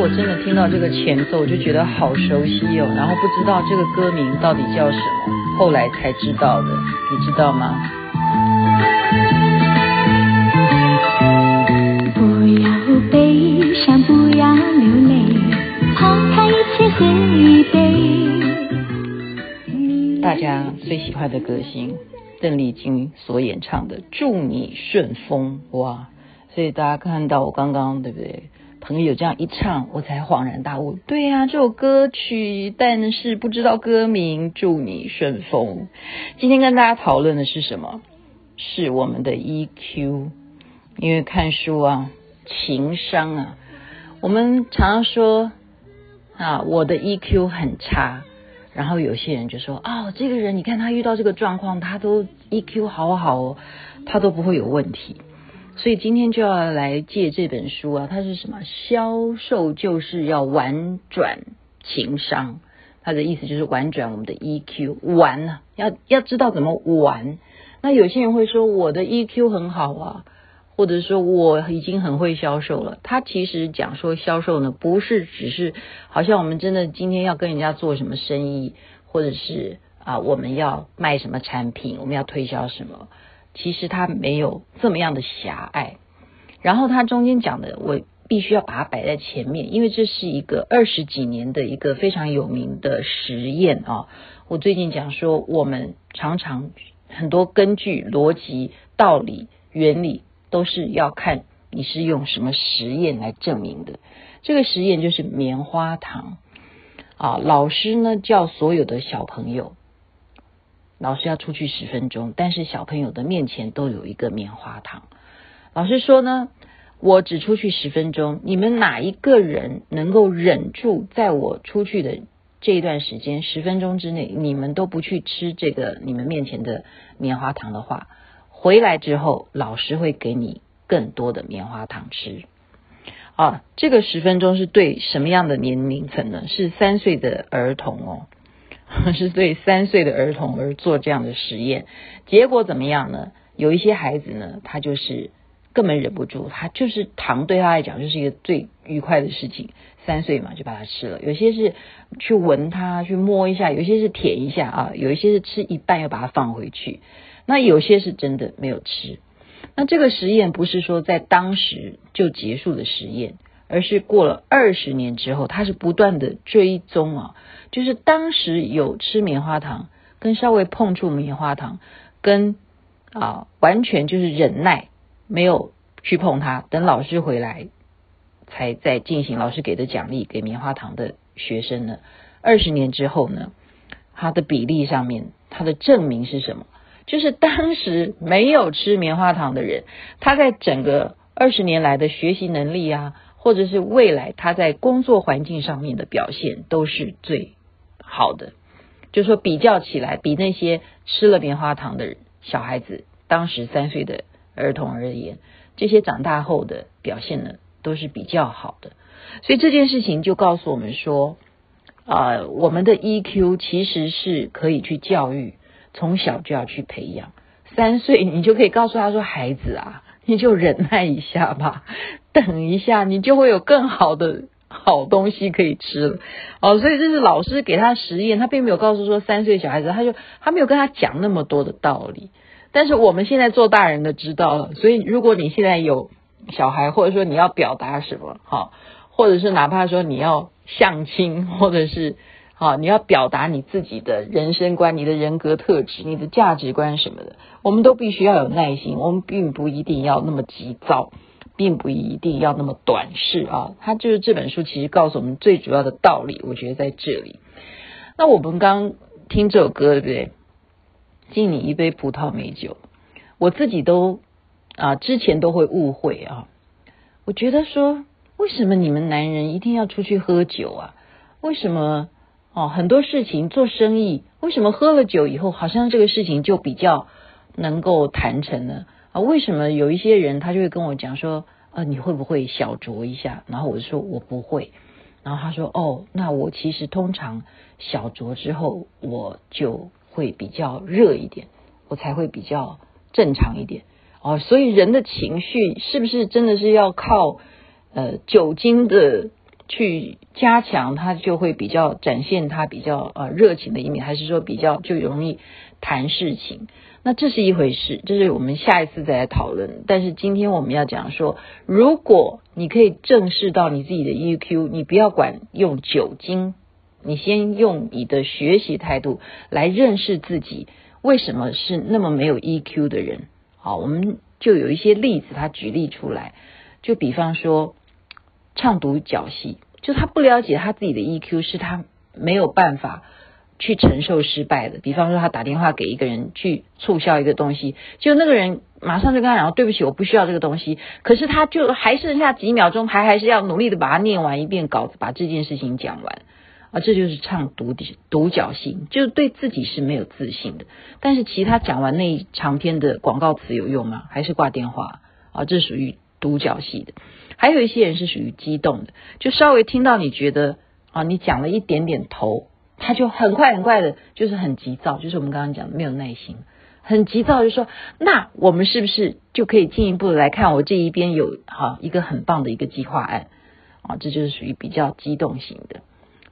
我真的听到这个前奏，我就觉得好熟悉哦，然后不知道这个歌名到底叫什么，后来才知道的，你知道吗？不要悲伤，不要流泪，抛开一切喝一杯。大家最喜欢的歌星邓丽君所演唱的《祝你顺风》哇，所以大家看到我刚刚对不对？朋友这样一唱，我才恍然大悟。对呀、这首歌曲，但是不知道歌名。祝你顺风。今天跟大家讨论的是什么？是我们的 EQ。因为看书啊，情商啊，我们常常说啊，我的 EQ 很差。然后有些人就说，哦，这个人你看他遇到这个状况，他都 EQ 好好哦，他都不会有问题。所以今天就要来借这本书啊，它是什么？销售就是要玩转情商，它的意思就是玩转我们的 EQ，玩啊，要要知道怎么玩。那有些人会说我的 EQ 很好啊，或者说我已经很会销售了。他其实讲说销售呢，不是只是好像我们真的今天要跟人家做什么生意，或者是啊我们要卖什么产品，我们要推销什么。其实他没有这么样的狭隘，然后他中间讲的，我必须要把它摆在前面，因为这是一个二十几年的一个非常有名的实验啊。我最近讲说，我们常常很多根据逻辑、道理、原理，都是要看你是用什么实验来证明的。这个实验就是棉花糖啊，老师呢叫所有的小朋友。老师要出去十分钟，但是小朋友的面前都有一个棉花糖。老师说呢，我只出去十分钟，你们哪一个人能够忍住，在我出去的这一段时间十分钟之内，你们都不去吃这个你们面前的棉花糖的话，回来之后老师会给你更多的棉花糖吃。啊，这个十分钟是对什么样的年龄层呢？是三岁的儿童哦。是对三岁的儿童而做这样的实验，结果怎么样呢？有一些孩子呢，他就是根本忍不住，他就是糖对他来讲就是一个最愉快的事情，三岁嘛就把它吃了。有些是去闻它，去摸一下；有些是舔一下啊；有一些是吃一半又把它放回去。那有些是真的没有吃。那这个实验不是说在当时就结束的实验。而是过了二十年之后，他是不断的追踪啊，就是当时有吃棉花糖，跟稍微碰触棉花糖，跟啊完全就是忍耐没有去碰它，等老师回来才再进行老师给的奖励给棉花糖的学生呢。二十年之后呢，它的比例上面，它的证明是什么？就是当时没有吃棉花糖的人，他在整个二十年来的学习能力啊。或者是未来他在工作环境上面的表现都是最好的，就说比较起来，比那些吃了棉花糖的小孩子，当时三岁的儿童而言，这些长大后的表现呢都是比较好的。所以这件事情就告诉我们说，啊、呃，我们的 EQ 其实是可以去教育，从小就要去培养。三岁你就可以告诉他说：“孩子啊。”你就忍耐一下吧，等一下你就会有更好的好东西可以吃了哦。所以这是老师给他实验，他并没有告诉说三岁小孩子，他就他没有跟他讲那么多的道理。但是我们现在做大人的知道了，所以如果你现在有小孩，或者说你要表达什么，好，或者是哪怕说你要相亲，或者是。啊，你要表达你自己的人生观、你的人格特质、你的价值观什么的，我们都必须要有耐心。我们并不一定要那么急躁，并不一定要那么短视啊。它就是这本书其实告诉我们最主要的道理，我觉得在这里。那我们刚听这首歌，对不对？敬你一杯葡萄美酒，我自己都啊，之前都会误会啊。我觉得说，为什么你们男人一定要出去喝酒啊？为什么？哦，很多事情做生意，为什么喝了酒以后，好像这个事情就比较能够谈成呢？啊，为什么有一些人他就会跟我讲说，呃，你会不会小酌一下？然后我就说我不会。然后他说，哦，那我其实通常小酌之后，我就会比较热一点，我才会比较正常一点。哦，所以人的情绪是不是真的是要靠呃酒精的？去加强，他就会比较展现他比较呃热情的一面，还是说比较就容易谈事情？那这是一回事，这是我们下一次再来讨论。但是今天我们要讲说，如果你可以正视到你自己的 EQ，你不要管用酒精，你先用你的学习态度来认识自己，为什么是那么没有 EQ 的人？好，我们就有一些例子，他举例出来，就比方说唱独角戏，就他不了解他自己的 EQ，是他没有办法。去承受失败的，比方说他打电话给一个人去促销一个东西，就那个人马上就跟他讲，对不起，我不需要这个东西。可是他就还剩下几秒钟，还还是要努力的把它念完一遍稿子，把这件事情讲完啊，这就是唱独独角戏，就对自己是没有自信的。但是其他讲完那一长篇的广告词有用吗？还是挂电话啊？这属于独角戏的。还有一些人是属于激动的，就稍微听到你觉得啊，你讲了一点点头。他就很快很快的，就是很急躁，就是我们刚刚讲的没有耐心，很急躁，就说那我们是不是就可以进一步的来看我这一边有好一个很棒的一个计划案啊？这就是属于比较激动型的，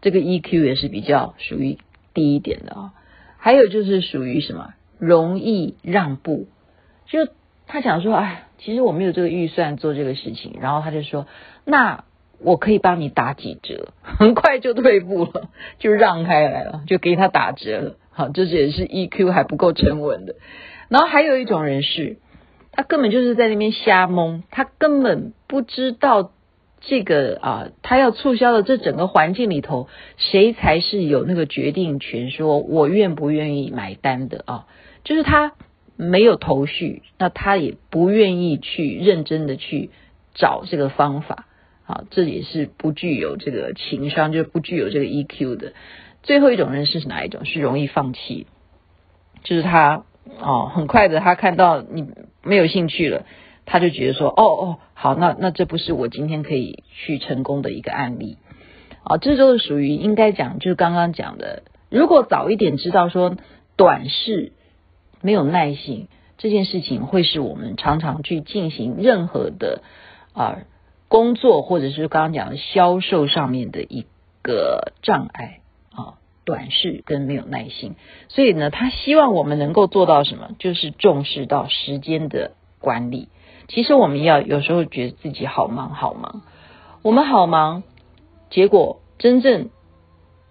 这个 EQ 也是比较属于低一点的啊。还有就是属于什么容易让步，就他想说哎，其实我没有这个预算做这个事情，然后他就说那。我可以帮你打几折，很快就退步了，就让开来了，就给他打折了。好，这也是 EQ 还不够沉稳的。然后还有一种人是，他根本就是在那边瞎蒙，他根本不知道这个啊，他要促销的这整个环境里头，谁才是有那个决定权，说我愿不愿意买单的啊？就是他没有头绪，那他也不愿意去认真的去找这个方法。啊，这也是不具有这个情商，就是不具有这个 EQ 的。最后一种人是哪一种？是容易放弃，就是他哦，很快的，他看到你没有兴趣了，他就觉得说，哦哦，好，那那这不是我今天可以去成功的一个案例。啊，这就是属于应该讲，就是刚刚讲的，如果早一点知道说短视、没有耐性这件事情，会是我们常常去进行任何的啊。工作或者是刚刚讲的销售上面的一个障碍啊，短视跟没有耐心，所以呢，他希望我们能够做到什么？就是重视到时间的管理。其实我们要有时候觉得自己好忙好忙，我们好忙，结果真正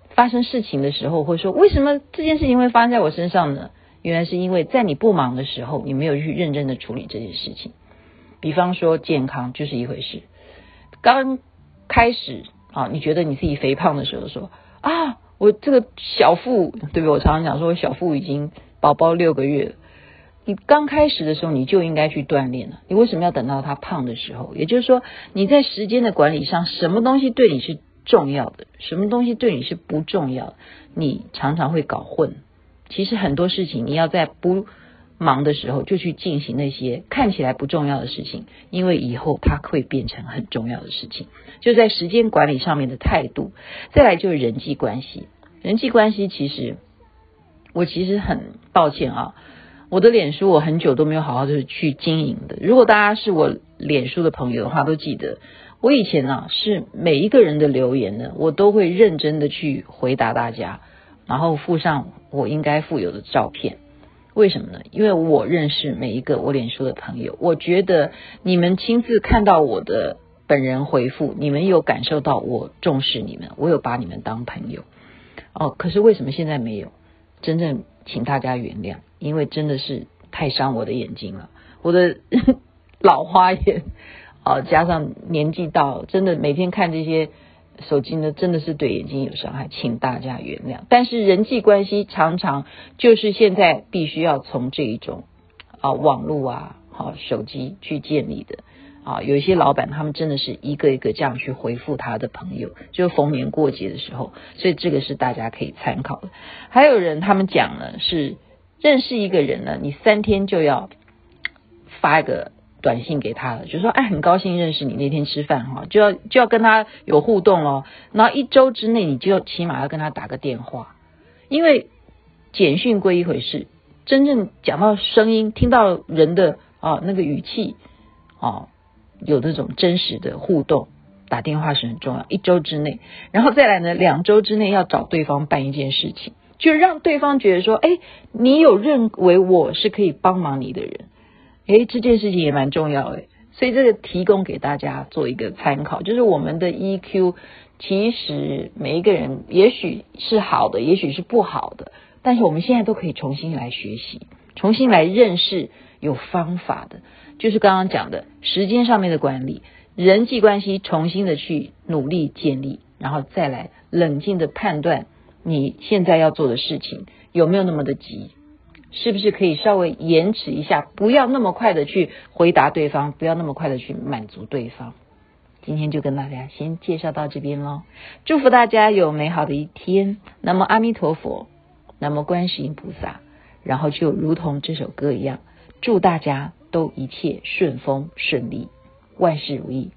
发生事情的时候，会说为什么这件事情会发生在我身上呢？原来是因为在你不忙的时候，你没有去认真的处理这件事情。比方说健康就是一回事。刚开始啊，你觉得你自己肥胖的时候，说啊，我这个小腹，对不对？我常常讲说，小腹已经宝宝六个月了。你刚开始的时候，你就应该去锻炼了。你为什么要等到他胖的时候？也就是说，你在时间的管理上，什么东西对你是重要的，什么东西对你是不重要的，你常常会搞混。其实很多事情，你要在不忙的时候就去进行那些看起来不重要的事情，因为以后它会变成很重要的事情。就在时间管理上面的态度，再来就是人际关系。人际关系其实，我其实很抱歉啊，我的脸书我很久都没有好好的去经营的。如果大家是我脸书的朋友的话，都记得我以前啊是每一个人的留言呢，我都会认真的去回答大家，然后附上我应该附有的照片。为什么呢？因为我认识每一个我脸书的朋友，我觉得你们亲自看到我的本人回复，你们有感受到我重视你们，我有把你们当朋友。哦，可是为什么现在没有？真正请大家原谅，因为真的是太伤我的眼睛了，我的 老花眼啊，加上年纪到，真的每天看这些。手机呢，真的是对眼睛有伤害，请大家原谅。但是人际关系常常就是现在必须要从这一种啊网络啊好手机去建立的啊。有一些老板他们真的是一个一个这样去回复他的朋友，就逢年过节的时候，所以这个是大家可以参考的。还有人他们讲呢，是认识一个人呢，你三天就要发一个。短信给他了，就说哎，很高兴认识你，那天吃饭哈，就要就要跟他有互动哦。然后一周之内，你就要起码要跟他打个电话，因为简讯归一回事，真正讲到声音，听到人的啊那个语气啊，有那种真实的互动，打电话是很重要，一周之内，然后再来呢，两周之内要找对方办一件事情，就让对方觉得说，哎，你有认为我是可以帮忙你的人，哎，这件事情也蛮重要哎，所以这个提供给大家做一个参考，就是我们的 EQ，其实每一个人也许是好的，也许是不好的，但是我们现在都可以重新来学习，重新来认识有方法的，就是刚刚讲的时间上面的管理。人际关系重新的去努力建立，然后再来冷静的判断你现在要做的事情有没有那么的急，是不是可以稍微延迟一下，不要那么快的去回答对方，不要那么快的去满足对方。今天就跟大家先介绍到这边喽，祝福大家有美好的一天。那么阿弥陀佛，那么观世音菩萨，然后就如同这首歌一样，祝大家都一切顺风顺利。万事如意。